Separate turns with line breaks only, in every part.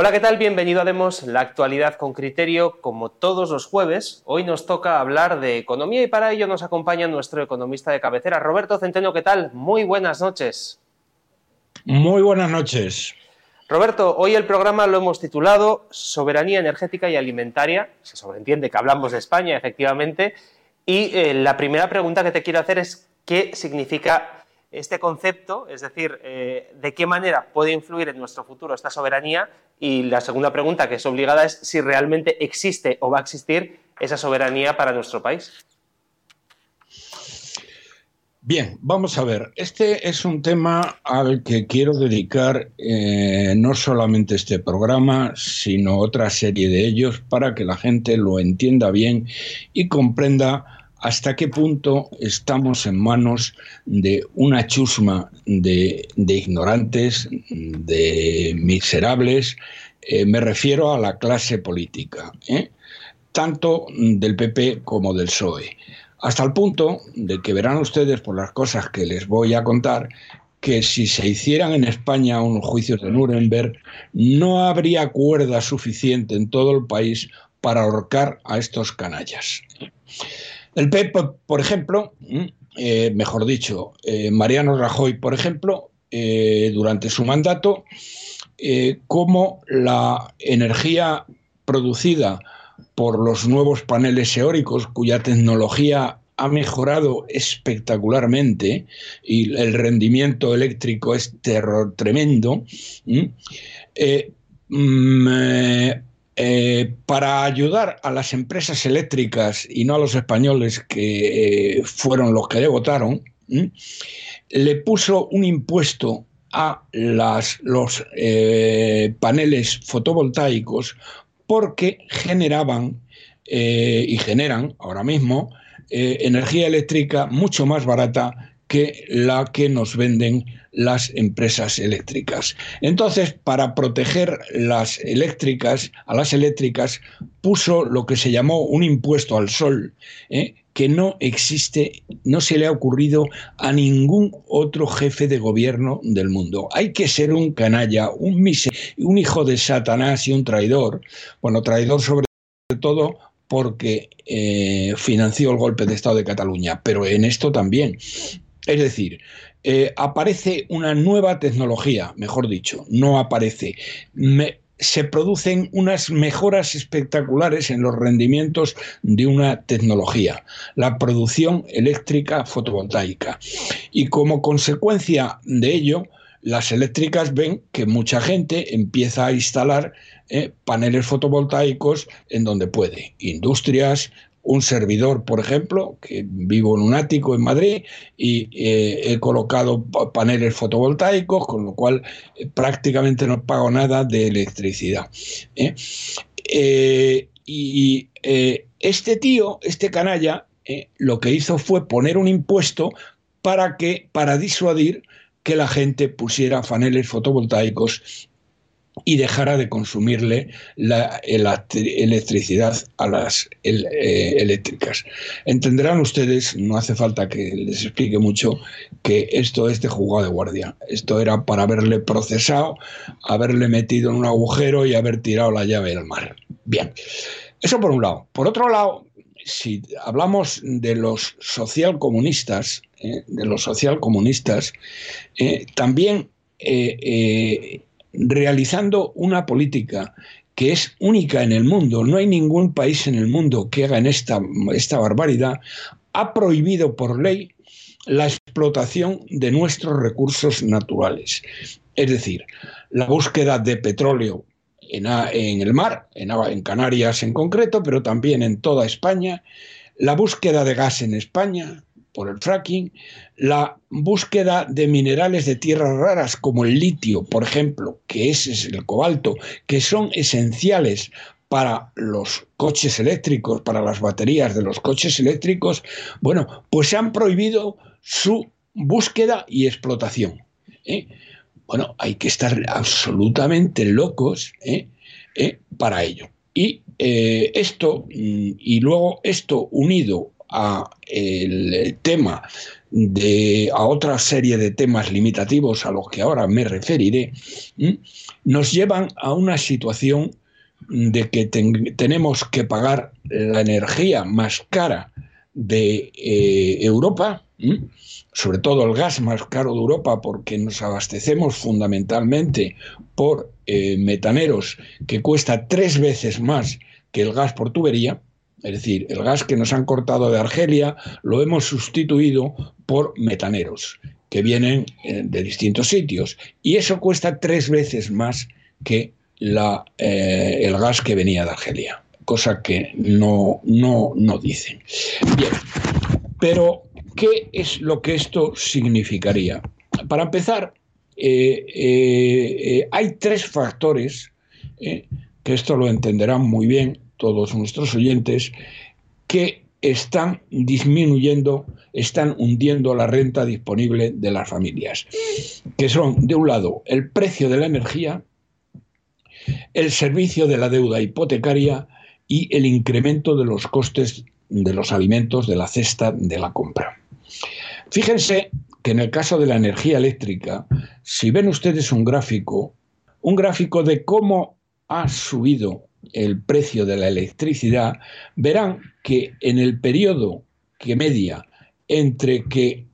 Hola, ¿qué tal? Bienvenido a Demos, la actualidad con criterio, como todos los jueves. Hoy nos toca hablar de economía y para ello nos acompaña nuestro economista de cabecera, Roberto Centeno. ¿Qué tal? Muy buenas noches.
Muy buenas noches.
Roberto, hoy el programa lo hemos titulado Soberanía energética y alimentaria. Se sobreentiende que hablamos de España, efectivamente. Y eh, la primera pregunta que te quiero hacer es qué significa este concepto, es decir, eh, de qué manera puede influir en nuestro futuro esta soberanía y la segunda pregunta que es obligada es si realmente existe o va a existir esa soberanía para nuestro país.
Bien, vamos a ver. Este es un tema al que quiero dedicar eh, no solamente este programa, sino otra serie de ellos para que la gente lo entienda bien y comprenda hasta qué punto estamos en manos de una chusma de, ignorantes, de miserables, eh, me refiero a la clase política, ¿eh? tanto del PP como del PSOE. Hasta el punto de que verán ustedes por las cosas que les voy a contar que si se hicieran en España unos juicios de Nuremberg, no habría cuerda suficiente en todo el país para ahorcar a estos canallas. El PP, por ejemplo, mm, eh, mejor dicho, eh, Mariano Rajoy, por ejemplo, eh, durante su mandato, como la energía producida por los nuevos paneles eólicos, cuya tecnología ha mejorado espectacularmente y el rendimiento eléctrico es tremendo, mm, mm, eh, para ayudar a las empresas eléctricas y no a los españoles que eh, fueron los que le votaron, le puso un impuesto a los eh, paneles fotovoltaicos porque generaban y generan ahora mismo energía eléctrica mucho más barata que la que nos venden las empresas eléctricas. Entonces, para proteger las eléctricas, a las eléctricas, puso lo que se llamó un impuesto al sol, ¿eh? que no existe, no se le ha ocurrido a ningún otro jefe de gobierno del mundo. Hay que ser un canalla, un, un hijo de Satanás y un traidor. Bueno, traidor sobre todo porque eh, financió el golpe de Estado de Cataluña, pero en esto también. Es decir, eh, aparece una nueva tecnología, mejor dicho, no aparece. se producen unas mejoras espectaculares en los rendimientos de una tecnología, la producción eléctrica fotovoltaica. Y como consecuencia de ello, las eléctricas ven que mucha gente empieza a instalar eh, paneles fotovoltaicos en donde puede. Industrias, un servidor, por ejemplo, que vivo en un ático en Madrid y eh, he colocado paneles fotovoltaicos, con lo cual eh, prácticamente no pago nada de electricidad. ¿eh? y este tío, este canalla, lo que hizo fue poner un impuesto para que, para disuadir que la gente pusiera paneles fotovoltaicos y dejara de consumirle la, electricidad a las eh, eléctricas. Entenderán ustedes, no hace falta que les explique mucho, que esto es de jugado de guardia. Esto era para haberle procesado, haberle metido en un agujero y haber tirado la llave del mar. Bien, eso por un lado. Por otro lado, si hablamos de los socialcomunistas, eh, de los socialcomunistas, eh, también realizando una política que es única en el mundo, no hay ningún país en el mundo que haga esta, esta barbaridad, ha prohibido por ley la explotación de nuestros recursos naturales. Es decir, la búsqueda de petróleo en, en el mar, en, en Canarias en concreto, pero también en toda España, la búsqueda de gas en España, por el fracking, la búsqueda de minerales de tierras raras como el litio, por ejemplo, que ese es el cobalto, que son esenciales para los coches eléctricos, para las baterías de los coches eléctricos, bueno, pues se han prohibido su búsqueda y explotación. ¿eh? Bueno, hay que estar absolutamente locos ¿eh? ¿Eh? para ello. Y esto, y luego esto unido a el tema de a otra serie de temas limitativos a los que ahora me referiré, nos llevan a una situación de que tenemos que pagar la energía más cara de eh, Europa, sobre todo el gas más caro de Europa, porque nos abastecemos fundamentalmente por eh, metaneros que cuesta tres veces más que el gas por tubería, es decir, el gas que nos han cortado de Argelia lo hemos sustituido por metaneros que vienen eh, de distintos sitios. Y eso cuesta tres veces más que la, eh, el gas que venía de Argelia, cosa que no, no, no dicen. Bien, pero ¿qué es lo que esto significaría? Para empezar, eh, hay tres factores, que esto lo entenderán muy bien todos nuestros oyentes, que están disminuyendo, están hundiendo la renta disponible de las familias, que son, de un lado, el precio de la energía, el servicio de la deuda hipotecaria y el incremento de los costes de los alimentos de la cesta de la compra. Fíjense que en el caso de la energía eléctrica, si ven ustedes un gráfico, un gráfico de cómo ha subido el precio de la electricidad, verán que en el periodo que media entre que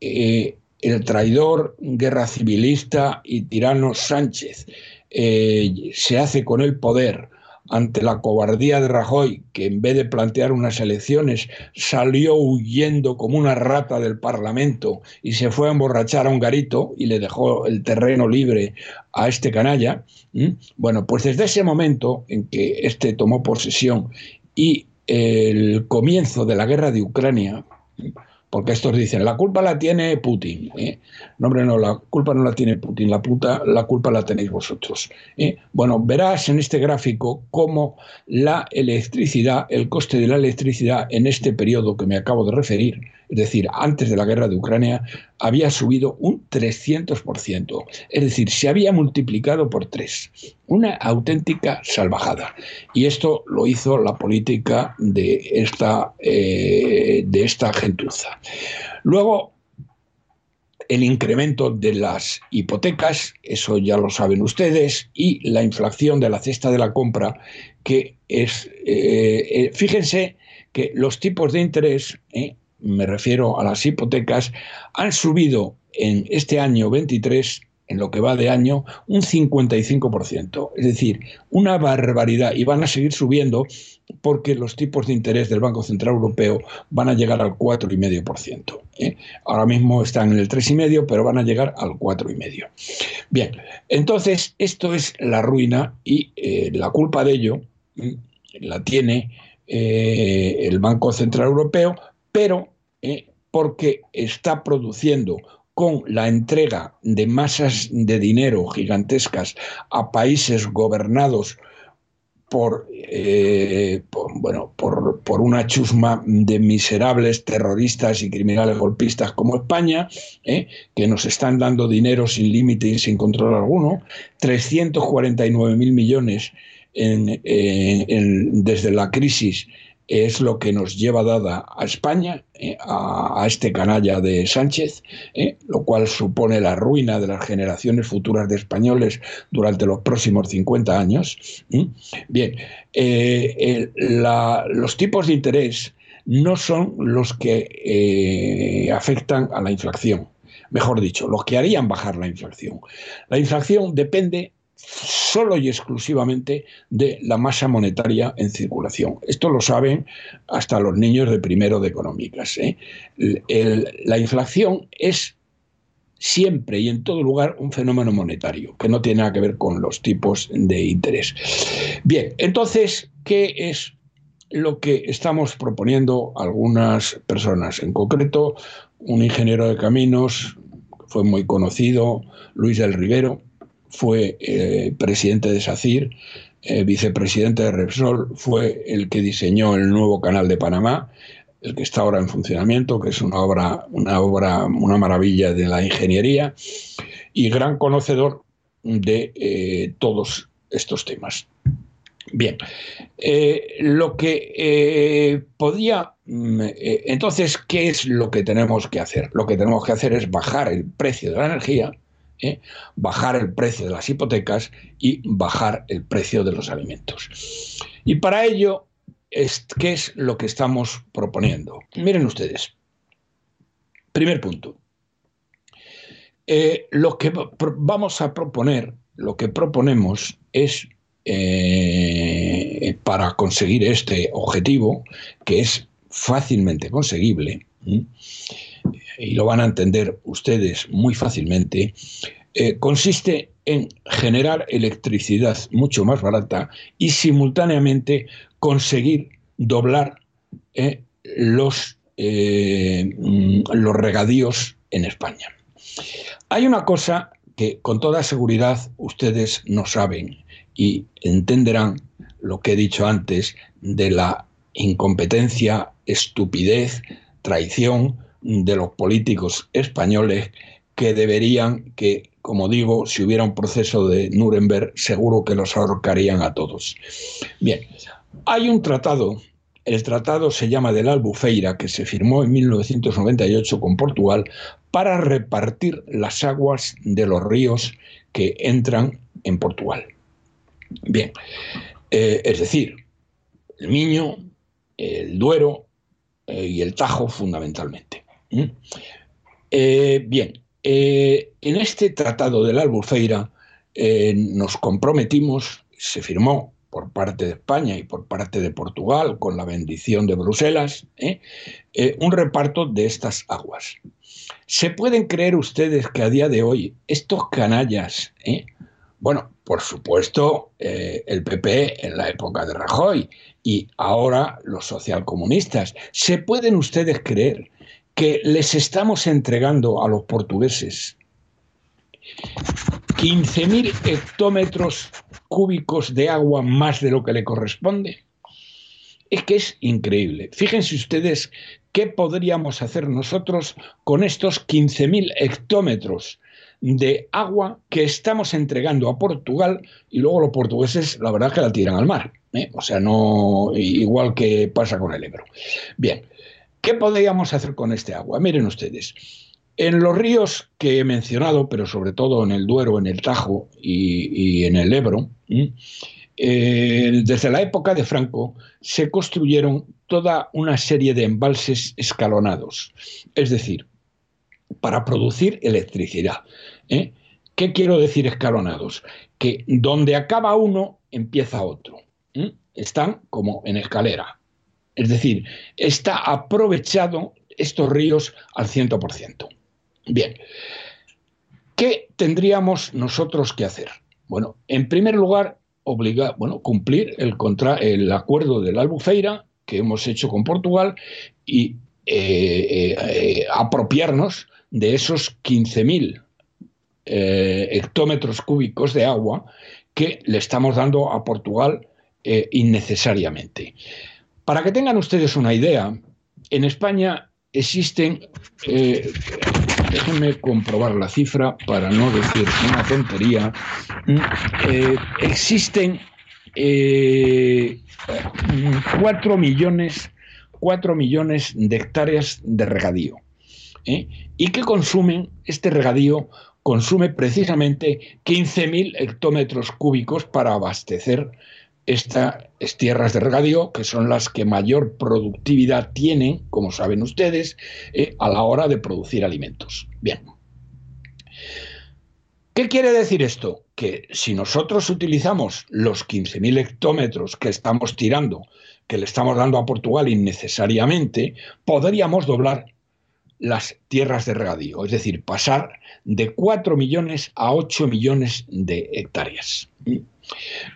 eh, el traidor guerra civilista y tirano Sánchez eh, se hace con el poder ante la cobardía de Rajoy, que en vez de plantear unas elecciones salió huyendo como una rata del Parlamento y se fue a emborrachar a un garito y le dejó el terreno libre a este canalla, bueno, pues desde ese momento en que este tomó posesión y el comienzo de la guerra de Ucrania, porque estos dicen, la culpa la tiene Putin. ¿eh? No, hombre, no, la culpa no la tiene Putin, la, puta, la culpa la tenéis vosotros. ¿eh? Bueno, verás en este gráfico cómo la electricidad, el coste de la electricidad en este periodo que me acabo de referir, es decir, antes de la guerra de Ucrania, había subido un 300%. Es decir, se había multiplicado por tres. Una auténtica salvajada. Y esto lo hizo la política de esta, eh, de esta gentuza. Luego, el incremento de las hipotecas, eso ya lo saben ustedes, y la inflación de la cesta de la compra, que es, eh, eh, fíjense que los tipos de interés me refiero a las hipotecas, han subido en este año 23 en lo que va de año, un 55%. Es decir, una barbaridad. Y van a seguir subiendo porque los tipos de interés del Banco Central Europeo van a llegar al 4,5%. ¿eh? Ahora mismo están en el 3,5%, pero van a llegar al 4,5%. Bien, entonces esto es la ruina y eh, la culpa de ello la tiene eh, el Banco Central Europeo, pero ¿eh? porque está produciendo con la entrega de masas de dinero gigantescas a países gobernados por, eh, bueno, por, una chusma de miserables terroristas y criminales golpistas como España, ¿eh? que nos están dando dinero sin límite y sin control alguno, 349 mil millones desde la crisis es lo que nos lleva dada a España, eh, a, este canalla de Sánchez, eh, lo cual supone la ruina de las generaciones futuras de españoles durante los próximos 50 años. Bien, eh, los tipos de interés no son los que afectan a la inflación, mejor dicho, los que harían bajar la inflación. La inflación depende solo y exclusivamente de la masa monetaria en circulación. Esto lo saben hasta los niños de primero de económicas. ¿eh? la inflación es siempre y en todo lugar un fenómeno monetario, que no tiene nada que ver con los tipos de interés. Bien, entonces, ¿qué es lo que estamos proponiendo algunas personas? En concreto, un ingeniero de caminos, fue muy conocido, Luis del Rivero, fue eh, presidente de SACIR, eh, vicepresidente de Repsol, fue el que diseñó el nuevo canal de Panamá, el que está ahora en funcionamiento, que es una obra, una obra, una maravilla de la ingeniería, y gran conocedor de eh, todos estos temas. Bien, lo que podía, mm, entonces, ¿qué es lo que tenemos que hacer? Lo que tenemos que hacer es bajar el precio de la energía, bajar el precio de las hipotecas y bajar el precio de los alimentos. Y para ello, ¿qué es lo que estamos proponiendo? Miren ustedes, primer punto, lo que vamos a proponer, lo que proponemos es eh, para conseguir este objetivo, que es fácilmente conseguible, y lo van a entender ustedes muy fácilmente, eh, consiste en generar electricidad mucho más barata y simultáneamente conseguir doblar eh, los, los regadíos en España. Hay una cosa que con toda seguridad ustedes no saben y entenderán lo que he dicho antes de la incompetencia, estupidez, traición de los políticos españoles que deberían que, como digo, si hubiera un proceso de Nuremberg, seguro que los ahorcarían a todos. Bien, hay un tratado, el tratado se llama del Albufeira, que se firmó en 1998 con Portugal para repartir las aguas de los ríos que entran en Portugal. Bien, eh, es decir, el Miño, el Duero eh, y el Tajo fundamentalmente. Eh, bien, en este tratado de la Albufeira nos comprometimos, se firmó por parte de España y por parte de Portugal, con la bendición de Bruselas, un reparto de estas aguas. ¿Se pueden creer ustedes que a día de hoy estos canallas, bueno, por supuesto, eh, el PP en la época de Rajoy y ahora los socialcomunistas. ¿Se pueden ustedes creer que les estamos entregando a los portugueses 15.000 hectómetros cúbicos de agua más de lo que le corresponde? Es que es increíble. Fíjense ustedes qué podríamos hacer nosotros con estos 15.000 hectómetros de agua que estamos entregando a Portugal y luego los portugueses la verdad que la tiran al mar. ¿eh? O sea, no igual que pasa con el Ebro. Bien, ¿qué podríamos hacer con este agua? Miren ustedes. En los ríos que he mencionado, pero sobre todo en el Duero, en el Tajo y, en el Ebro, eh, desde la época de Franco se construyeron toda una serie de embalses escalonados, es decir, para producir electricidad. ¿eh? ¿Qué quiero decir escalonados? Que donde acaba uno, empieza otro. Están como en escalera. Es decir, está aprovechado estos ríos al 100%. Bien, ¿qué tendríamos nosotros que hacer? Bueno, en primer lugar, obligar, bueno, cumplir el, contra, el acuerdo de la Albufeira que hemos hecho con Portugal y eh, apropiarnos de esos 15.000 eh, hectómetros cúbicos de agua que le estamos dando a Portugal eh, innecesariamente. Para que tengan ustedes una idea, en España existen, eh, déjenme comprobar la cifra para no decir una tontería, existen 4 millones, 4 millones de hectáreas de regadío. y que consumen este regadío consume precisamente 15.000 hectómetros cúbicos para abastecer tierras de regadío, que son las que mayor productividad tienen, como saben ustedes, eh, a la hora de producir alimentos. Bien. ¿Qué quiere decir esto? Que si nosotros utilizamos los 15.000 hectómetros que estamos tirando, que le estamos dando a Portugal innecesariamente, podríamos doblar las tierras de regadío, es decir, pasar de 4 millones a 8 millones de hectáreas.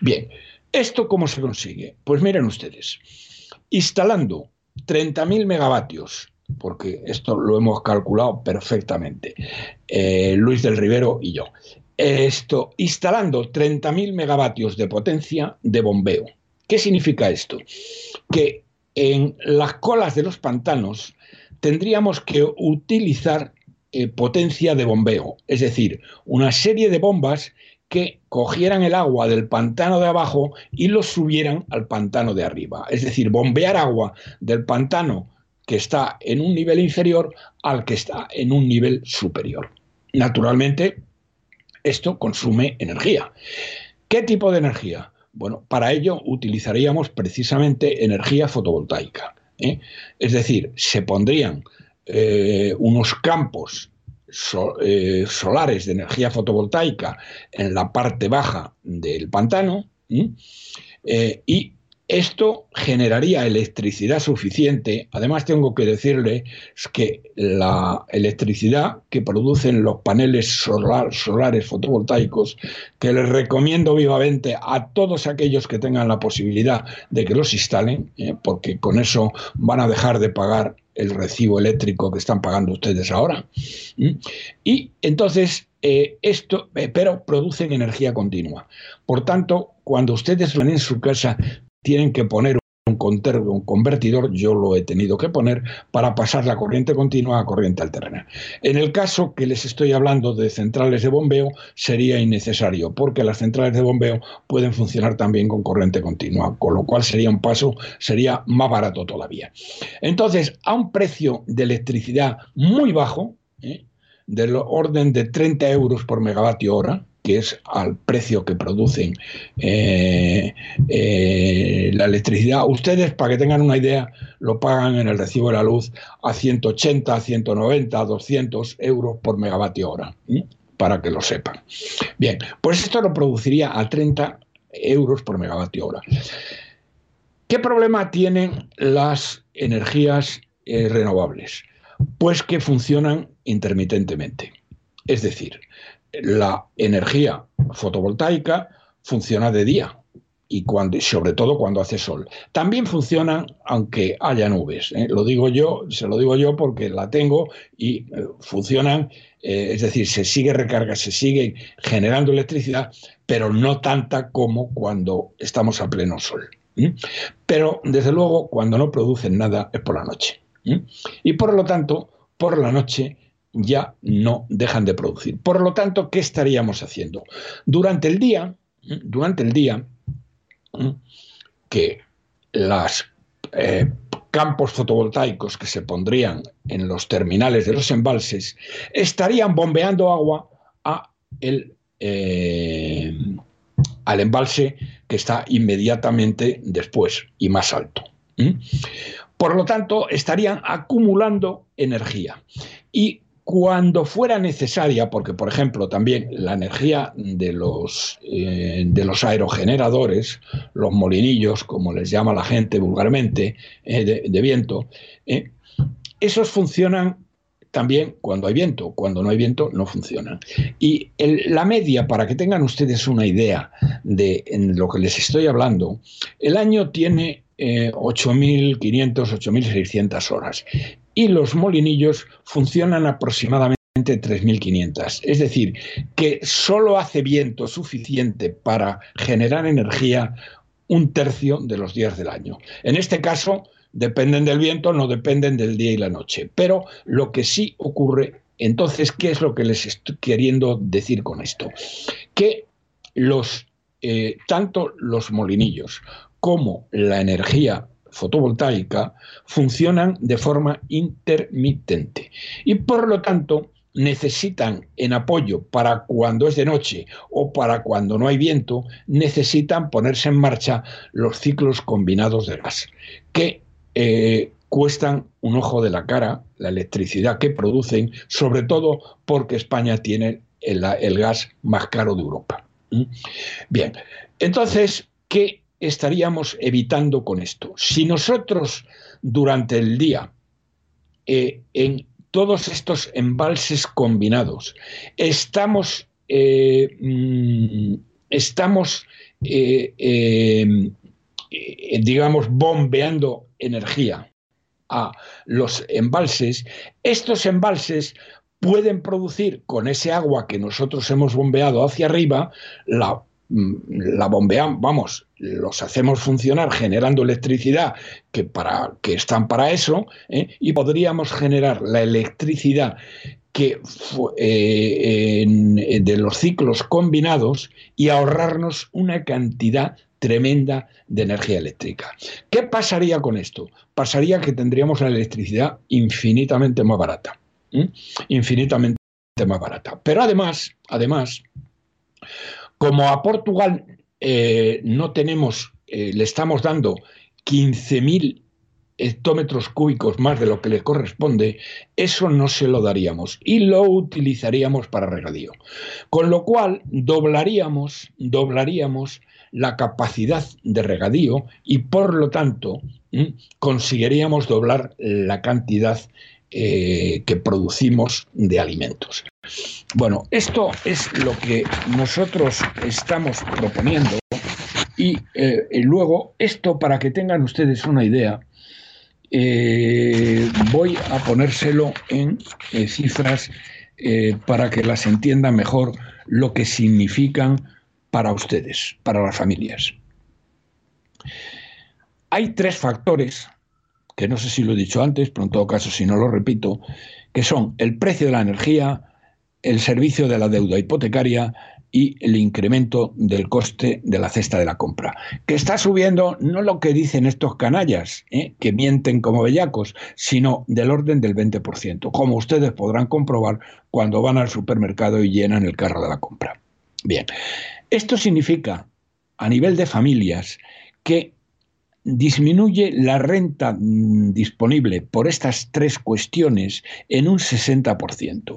Bien, ¿esto cómo se consigue? Pues miren ustedes, instalando 30.000 megavatios, porque esto lo hemos calculado perfectamente, eh, Luis del Rivero y yo, esto, instalando 30.000 megavatios de potencia de bombeo. ¿Qué significa esto? Que en las colas de los pantanos tendríamos que utilizar eh, potencia de bombeo, es decir, una serie de bombas que cogieran el agua del pantano de abajo y lo subieran al pantano de arriba. Es decir, bombear agua del pantano que está en un nivel inferior al que está en un nivel superior. Naturalmente, esto consume energía. ¿Qué tipo de energía? Bueno, para ello utilizaríamos precisamente energía fotovoltaica. ¿eh? Es decir, se pondrían eh, unos campos eh, solares de energía fotovoltaica en la parte baja del pantano y esto generaría electricidad suficiente. Además, tengo que decirle que la electricidad que producen los paneles solares fotovoltaicos, que les recomiendo vivamente a todos aquellos que tengan la posibilidad de que los instalen, ¿eh? porque con eso van a dejar de pagar el recibo eléctrico que están pagando ustedes ahora. Y entonces, eh, esto, eh, pero producen energía continua. Por tanto, cuando ustedes van en su casa, tienen que poner un, convertidor, yo lo he tenido que poner, para pasar la corriente continua a corriente alterna. En el caso que les estoy hablando de centrales de bombeo, sería innecesario, porque las centrales de bombeo pueden funcionar también con corriente continua, con lo cual sería un paso, sería más barato todavía. Entonces, a un precio de electricidad muy bajo, ¿eh? del orden de 30 euros por megavatio hora, que es al precio que producen eh, eh, la electricidad. Ustedes, para que tengan una idea, lo pagan en el recibo de la luz a 180, 190, 200 euros por megavatio hora, para que lo sepan. Bien, pues esto lo produciría a 30 euros por megavatio hora. ¿Qué problema tienen las energías eh, renovables? Pues que funcionan intermitentemente. Es decir, la energía fotovoltaica funciona de día y cuando, sobre todo cuando hace sol. También funciona aunque haya nubes. ¿eh? Lo digo yo, se lo digo yo porque la tengo y eh, funcionan, eh, es decir, se sigue recarga, se sigue generando electricidad, pero no tanta como cuando estamos a pleno sol. Pero desde luego, cuando no producen nada es por la noche. Y por lo tanto, por la noche ya no dejan de producir. Por lo tanto, ¿qué estaríamos haciendo? Durante el día, durante el día, que los eh, campos fotovoltaicos que se pondrían en los terminales de los embalses estarían bombeando agua a el, eh, al embalse que está inmediatamente después y más alto. Por lo tanto, estarían acumulando energía. Y cuando fuera necesaria, porque por ejemplo también la energía de los, eh, de los aerogeneradores, los molinillos, como les llama la gente vulgarmente, eh, de, viento, eh, esos funcionan también cuando hay viento, cuando no hay viento no funcionan. Y la media, para que tengan ustedes una idea de lo que les estoy hablando, el año tiene 8.500, 8.600 horas y los molinillos funcionan aproximadamente 3.500. Es decir, que solo hace viento suficiente para generar energía un tercio de los días del año. En este caso, dependen del viento, no dependen del día y la noche. Pero lo que sí ocurre, entonces, ¿qué es lo que les estoy queriendo decir con esto? Que los, eh, tanto los molinillos como la energía fotovoltaica funcionan de forma intermitente y por lo tanto necesitan en apoyo para cuando es de noche o para cuando no hay viento, necesitan ponerse en marcha los ciclos combinados de gas, que eh, cuestan un ojo de la cara la electricidad que producen, sobre todo porque España tiene el, gas más caro de Europa. ¿Mm? Bien, entonces, ¿qué estaríamos evitando con esto? Si nosotros durante el día, eh, en todos estos embalses combinados, estamos, eh, mm, estamos eh, digamos, bombeando energía a los embalses, estos embalses pueden producir con ese agua que nosotros hemos bombeado hacia arriba la la bombeamos, vamos, los hacemos funcionar generando electricidad que, para, que están para eso, ¿eh? y podríamos generar la electricidad que eh, de los ciclos combinados y ahorrarnos una cantidad tremenda de energía eléctrica. ¿Qué pasaría con esto? Pasaría que tendríamos la electricidad infinitamente más barata. Infinitamente más barata. Pero además, además, como a Portugal eh, no tenemos, eh, le estamos dando 15.000 hectómetros cúbicos más de lo que le corresponde, eso no se lo daríamos y lo utilizaríamos para regadío. Con lo cual doblaríamos, doblaríamos la capacidad de regadío y por lo tanto conseguiríamos doblar la cantidad eh, que producimos de alimentos. Bueno, esto es lo que nosotros estamos proponiendo y, eh, luego esto para que tengan ustedes una idea, eh, voy a ponérselo en cifras para que las entiendan mejor lo que significan para ustedes, para las familias. Hay tres factores, que no sé si lo he dicho antes, pero en todo caso si no lo repito, que son el precio de la energía, el servicio de la deuda hipotecaria y el incremento del coste de la cesta de la compra, que está subiendo no lo que dicen estos canallas, ¿eh? que mienten como bellacos, sino del orden del 20%, como ustedes podrán comprobar cuando van al supermercado y llenan el carro de la compra. Bien, esto significa, a nivel de familias, que disminuye la renta mm, disponible por estas tres cuestiones en un 60%.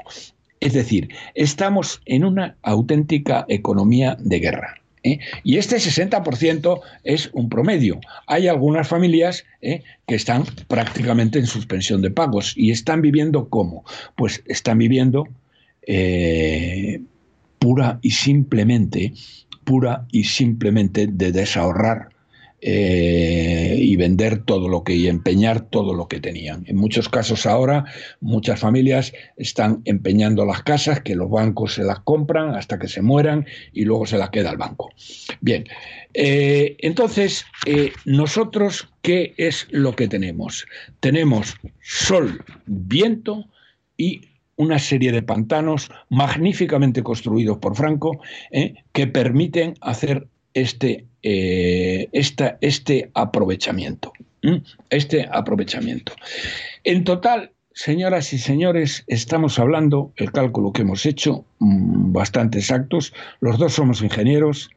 Es decir, estamos en una auténtica economía de guerra. ¿eh? Y este 60% es un promedio. Hay algunas familias ¿eh? que están prácticamente en suspensión de pagos y están viviendo cómo? Pues están viviendo eh, pura y simplemente, pura y simplemente de desahorrar eh, y vender todo lo que y empeñar todo lo que tenían. En muchos casos ahora muchas familias están empeñando las casas que los bancos se las compran hasta que se mueran y luego se las queda el banco. Bien, eh, entonces eh, nosotros qué es lo que tenemos? Tenemos sol, viento y una serie de pantanos magníficamente construidos por Franco que permiten hacer este eh, este aprovechamiento. Este aprovechamiento. En total, señoras y señores, estamos hablando, el cálculo que hemos hecho, mm, bastante exactos, los dos somos ingenieros,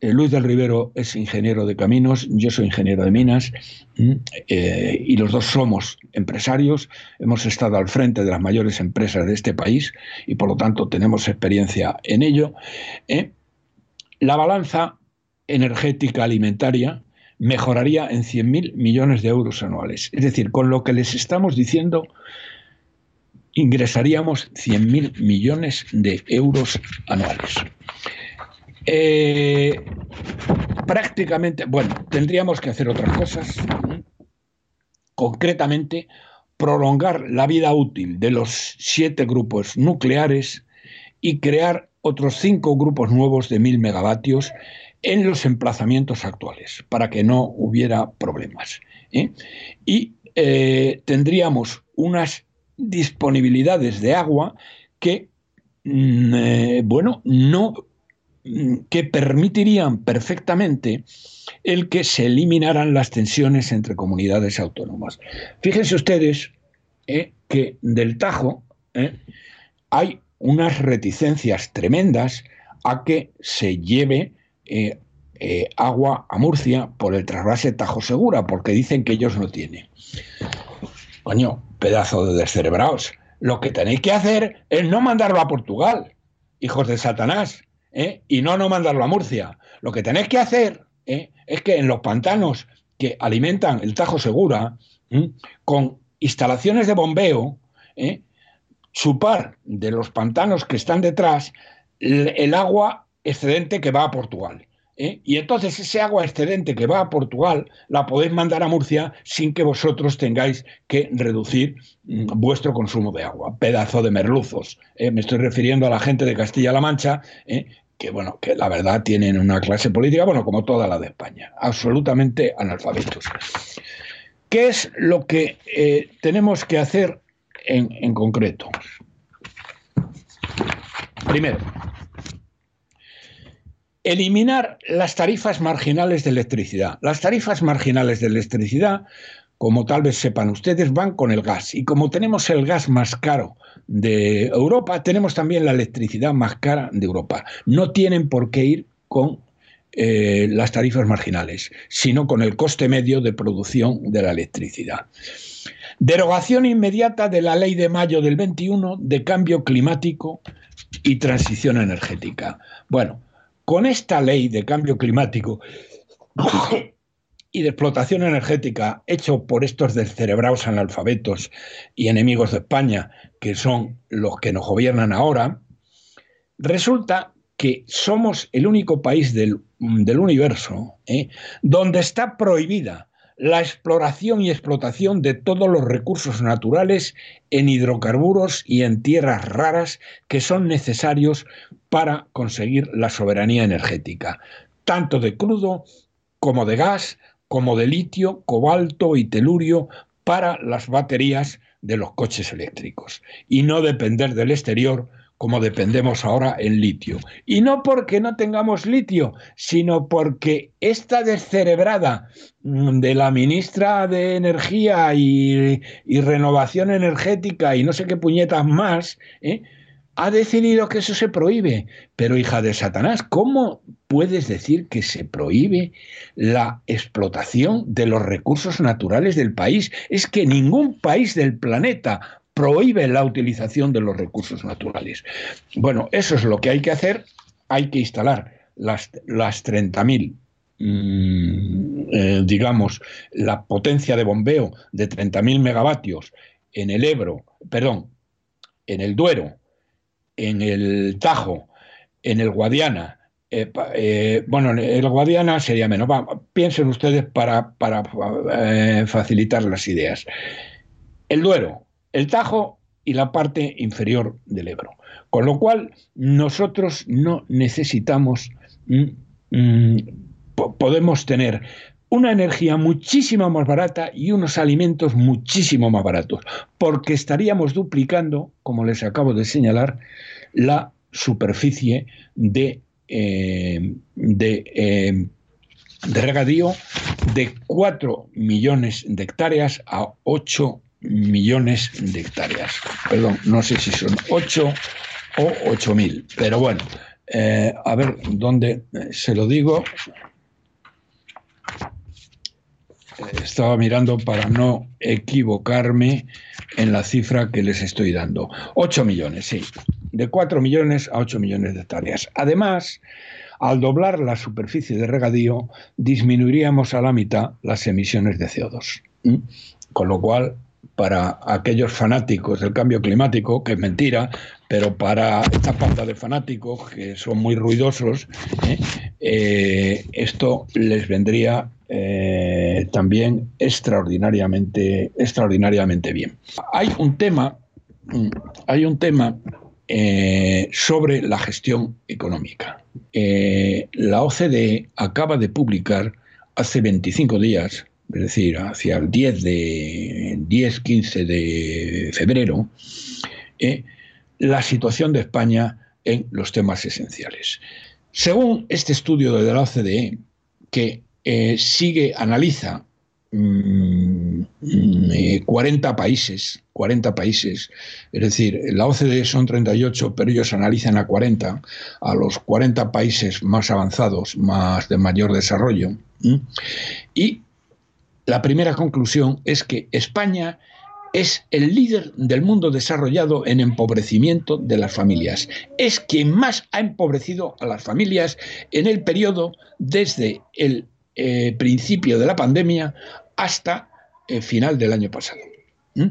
eh, Luis del Rivero es ingeniero de caminos, yo soy ingeniero de minas eh, y los dos somos empresarios, hemos estado al frente de las mayores empresas de este país y por lo tanto tenemos experiencia en ello. La balanza energética alimentaria mejoraría en 100.000 millones de euros anuales. Es decir, con lo que les estamos diciendo, ingresaríamos 100.000 millones de euros anuales. Eh, prácticamente, bueno, tendríamos que hacer otras cosas. Concretamente, prolongar la vida útil de los siete grupos nucleares y crear otros cinco grupos nuevos de 1.000 megavatios en los emplazamientos actuales, para que no hubiera problemas. ¿eh? Y eh, tendríamos unas disponibilidades de agua que, mm, eh, bueno, no mm, que permitirían perfectamente el que se eliminaran las tensiones entre comunidades autónomas. Fíjense ustedes que del Tajo hay unas reticencias tremendas a que se lleve eh, eh, agua a Murcia por el trasvase Tajo Segura, porque dicen que ellos no tienen. Coño, pedazo de descerebrados. Lo que tenéis que hacer es no mandarlo a Portugal, hijos de Satanás, ¿eh? y no no mandarlo a Murcia. Lo que tenéis que hacer es que en los pantanos que alimentan el Tajo Segura, con instalaciones de bombeo, chupar de los pantanos que están detrás el agua excedente que va a Portugal. ¿eh? Y entonces ese agua excedente que va a Portugal la podéis mandar a Murcia sin que vosotros tengáis que reducir mm, vuestro consumo de agua. Pedazo de merluzos. ¿eh? Me estoy refiriendo a la gente de Castilla-La Mancha, ¿eh? que bueno, que la verdad tienen una clase política, bueno, como toda la de España, absolutamente analfabetos. ¿Qué es lo que tenemos que hacer en concreto. Primero, eliminar las tarifas marginales de electricidad. Las tarifas marginales de electricidad, como tal vez sepan ustedes, van con el gas. Y como tenemos el gas más caro de Europa, tenemos también la electricidad más cara de Europa. No tienen por qué ir con eh, las tarifas marginales, sino con el coste medio de producción de la electricidad. Derogación inmediata de la ley de mayo del 21 de cambio climático y transición energética. Bueno, con esta ley de cambio climático y de explotación energética hecho por estos descerebrados analfabetos y enemigos de España, que son los que nos gobiernan ahora, resulta que somos el único país del, universo ¿eh? donde está prohibida la exploración y explotación de todos los recursos naturales en hidrocarburos y en tierras raras que son necesarios para conseguir la soberanía energética, tanto de crudo como de gas, como de litio, cobalto y telurio para las baterías de los coches eléctricos. Y no depender del exterior como dependemos ahora en litio. Y no porque no tengamos litio, sino porque esta descerebrada mm, de la ministra de Energía y, Renovación Energética y no sé qué puñetas más, ¿eh? ha decidido que eso se prohíbe. Pero hija de Satanás, ¿cómo puedes decir que se prohíbe la explotación de los recursos naturales del país? Es que ningún país del planeta prohíbe la utilización de los recursos naturales. Bueno, eso es lo que hay que hacer. Hay que instalar las, las 30.000 mm, eh, digamos, la potencia de bombeo de 30.000 megavatios en el Ebro, perdón, en el Duero, en el Tajo, en el Guadiana, eh, eh, bueno, el Guadiana sería menos. piensen ustedes para, para facilitar las ideas. El Duero, el Tajo y la parte inferior del Ebro. Con lo cual, nosotros no necesitamos, mm, mm, podemos tener una energía muchísimo más barata y unos alimentos muchísimo más baratos, porque estaríamos duplicando, como les acabo de señalar, la superficie de, eh, de, eh, de regadío de 4 millones de hectáreas a 8 millones de hectáreas. Perdón, no sé si son 8 o 8 mil, pero bueno, eh, a ver dónde eh, se lo digo. Eh, estaba mirando para no equivocarme en la cifra que les estoy dando. 8 millones, sí. De 4 millones a 8 millones de hectáreas. Además, al doblar la superficie de regadío, disminuiríamos a la mitad las emisiones de CO2. Con lo cual, para aquellos fanáticos del cambio climático, que es mentira, pero para esta panda de fanáticos que son muy ruidosos, ¿eh? Eh, esto les vendría eh, también extraordinariamente, extraordinariamente bien. Hay un tema, mm, hay un tema sobre la gestión económica. la OCDE acaba de publicar hace 25 días es decir, hacia el 10 de 10, 15 de febrero, eh, la situación de España en los temas esenciales. Según este estudio de la OCDE, que eh, sigue, analiza 40 mm, eh, países, 40 países, es decir, la OCDE son 38, pero ellos analizan a 40, a los 40 países más avanzados, más de mayor desarrollo, y la primera conclusión es que España es el líder del mundo desarrollado en empobrecimiento de las familias. Es quien más ha empobrecido a las familias en el periodo desde el eh, principio de la pandemia hasta el final del año pasado. ¿Mm?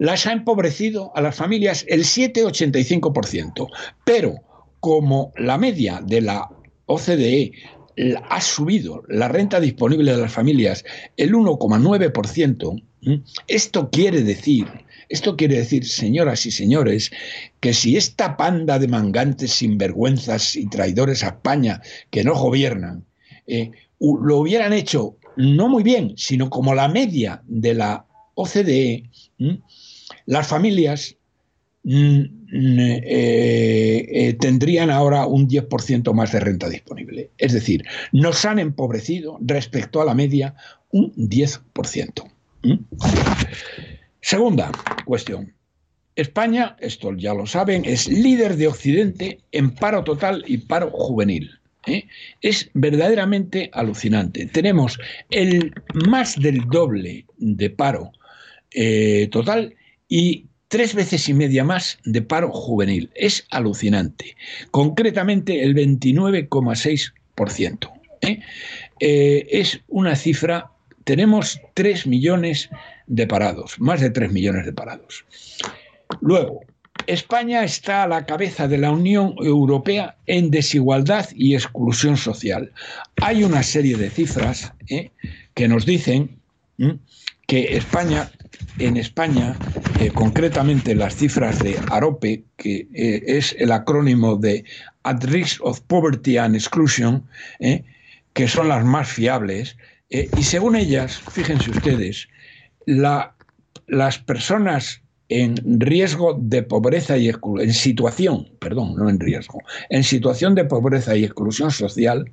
Las ha empobrecido a las familias el 7,85%, pero como la media de la OCDE ha subido la renta disponible de las familias el 1,9%, esto quiere decir, esto quiere decir, señoras y señores, que si esta panda de mangantes, sinvergüenzas y traidores a España que no gobiernan, eh, lo hubieran hecho no muy bien, sino como la media de la OCDE, las familias eh, eh, tendrían ahora un 10% más de renta disponible. Es decir, nos han empobrecido respecto a la media un 10%. Segunda cuestión. España, esto ya lo saben, es líder de Occidente en paro total y paro juvenil. ¿eh? Es verdaderamente alucinante. Tenemos el más del doble de paro total y tres veces y media más de paro juvenil. Es alucinante. Concretamente el 29,6%. ¿eh? es una cifra, tenemos 3 millones de parados, más de 3 millones de parados. Luego, España está a la cabeza de la Unión Europea en desigualdad y exclusión social. Hay una serie de cifras ¿eh? que nos dicen que España, en España, eh, concretamente las cifras de AROPE, que eh, es el acrónimo de At Risk of Poverty and Exclusion, que son las más fiables, y según ellas, fíjense ustedes, las personas en riesgo de pobreza y exclusión, en situación, perdón, no en riesgo, en situación de pobreza y exclusión social,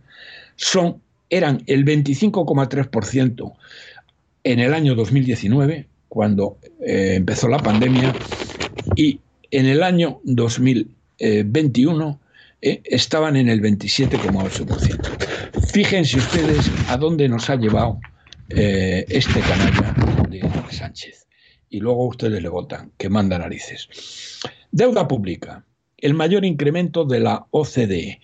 son, eran el 25,3% en el año 2019, cuando eh, empezó la pandemia, y en el año 2021 eh, estaban en el 27,8%. Fíjense ustedes a dónde nos ha llevado eh, este canalla de Sánchez y luego ustedes le votan, que manda narices. Deuda pública, el mayor incremento de la OCDE.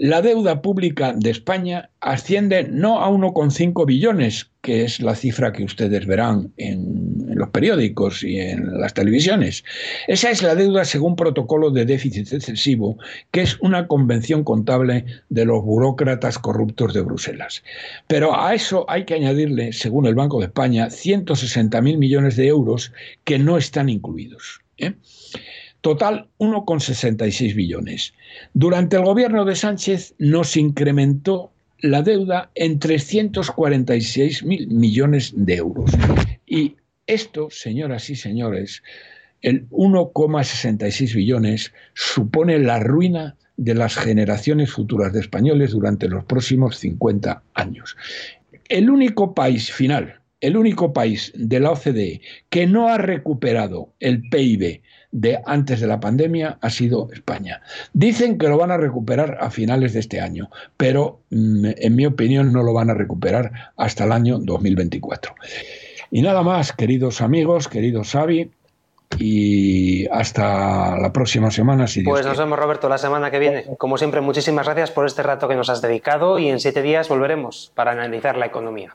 La deuda pública de España asciende no a 1,5 billones, que es la cifra que ustedes verán en, los periódicos y en las televisiones. Esa es la deuda según protocolo de déficit excesivo, que es una convención contable de los burócratas corruptos de Bruselas. Pero a eso hay que añadirle, según el Banco de España, 160.000 millones de euros que no están incluidos. ¿eh? Total 1,66 billones. Durante el gobierno de Sánchez nos incrementó la deuda en 346 mil millones de euros. Y esto, señoras y señores, el 1,66 billones supone la ruina de las generaciones futuras de españoles durante los próximos 50 años. El único país final, el único país de la OCDE que no ha recuperado el PIB de antes de la pandemia ha sido España. Dicen que lo van a recuperar a finales de este año, pero mm, en mi opinión no lo van a recuperar hasta el año 2024. Y nada más, queridos amigos, queridos Xavi, y hasta la próxima semana. Si
pues nos vemos, Roberto, la semana que viene. Como siempre, muchísimas gracias por este rato que nos has dedicado y en siete días volveremos para analizar la economía.